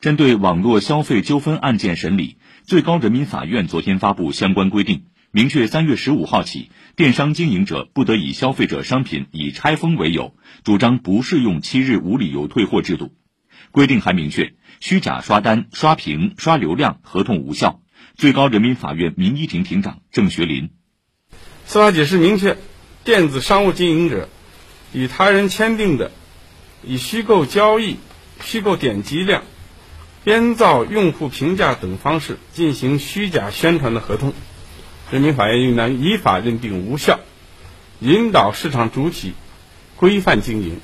针对网络消费纠纷案件审理，最高人民法院昨天发布相关规定，明确三月十五号起，电商经营者不得以消费者商品已拆封为由，主张不适用七日无理由退货制度。规定还明确，虚假刷单、刷屏、刷流量，合同无效。最高人民法院民一庭庭长郑学林，司法解释明确，电子商务经营者与他人签订的以虚构交易、虚构点击量。编造用户评价等方式进行虚假宣传的合同，人民法院应当依法认定无效，引导市场主体规范经营。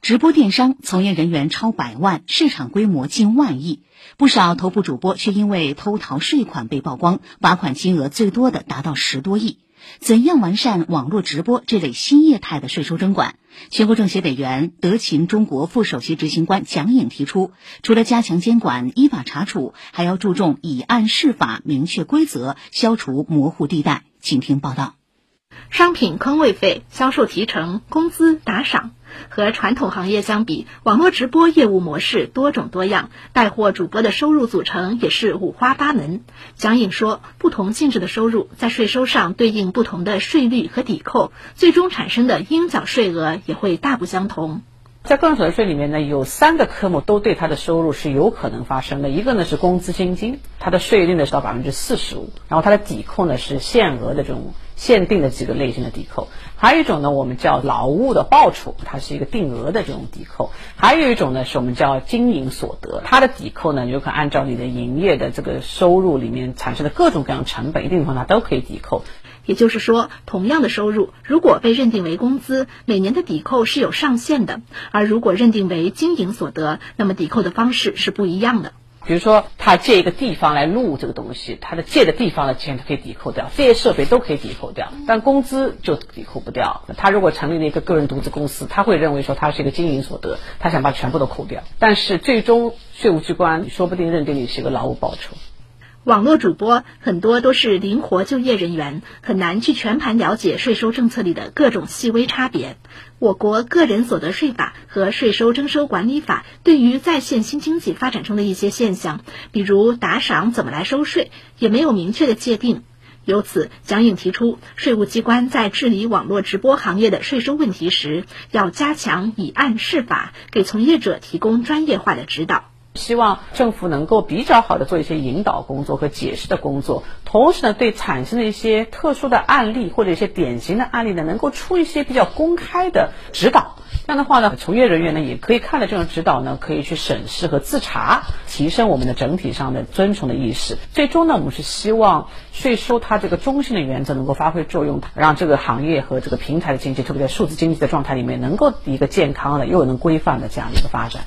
直播电商从业人员超百万，市场规模近万亿，不少头部主播却因为偷逃税款被曝光，罚款金额最多的达到十多亿。怎样完善网络直播这类新业态的税收征管？全国政协委员、德勤中国副首席执行官蒋颖提出，除了加强监管、依法查处，还要注重以案释法，明确规则，消除模糊地带。请听报道。商品坑位费、销售提成、工资打赏。和传统行业相比，网络直播业务模式多种多样，带货主播的收入组成也是五花八门。蒋颖说，不同性质的收入在税收上对应不同的税率和抵扣，最终产生的应缴税额也会大不相同。在个人所得税里面呢，有三个科目都对他的收入是有可能发生的。一个呢是工资薪金，它的税率呢是到百分之四十五，然后它的抵扣呢是限额的这种限定的几个类型的抵扣。还有一种呢，我们叫劳务的报酬，它是一个定额的这种抵扣。还有一种呢，是我们叫经营所得，它的抵扣呢有可能按照你的营业的这个收入里面产生的各种各样成本，一定情况下都可以抵扣。也就是说，同样的收入，如果被认定为工资，每年的抵扣是有上限的；而如果认定为经营所得，那么抵扣的方式是不一样的。比如说，他借一个地方来录这个东西，他的借的地方的钱可以抵扣掉，这些设备都可以抵扣掉，但工资就抵扣不掉。他如果成立了一个个人独资公司，他会认为说他是一个经营所得，他想把全部都扣掉，但是最终税务机关说不定认定你是一个劳务报酬。网络主播很多都是灵活就业人员，很难去全盘了解税收政策里的各种细微差别。我国个人所得税法和税收征收管理法对于在线新经济发展中的一些现象，比如打赏怎么来收税，也没有明确的界定。由此，蒋颖提出，税务机关在治理网络直播行业的税收问题时，要加强以案释法，给从业者提供专业化的指导。希望政府能够比较好的做一些引导工作和解释的工作，同时呢，对产生的一些特殊的案例或者一些典型的案例呢，能够出一些比较公开的指导。这样的话呢，从业人员呢也可以看到这种指导呢，可以去审视和自查，提升我们的整体上的遵从的意识。最终呢，我们是希望税收它这个中性的原则能够发挥作用，让这个行业和这个平台的经济，特别在数字经济的状态里面，能够一个健康的又能规范的这样的一个发展。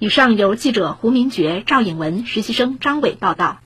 以上由记者胡明觉、赵颖文、实习生张伟报道。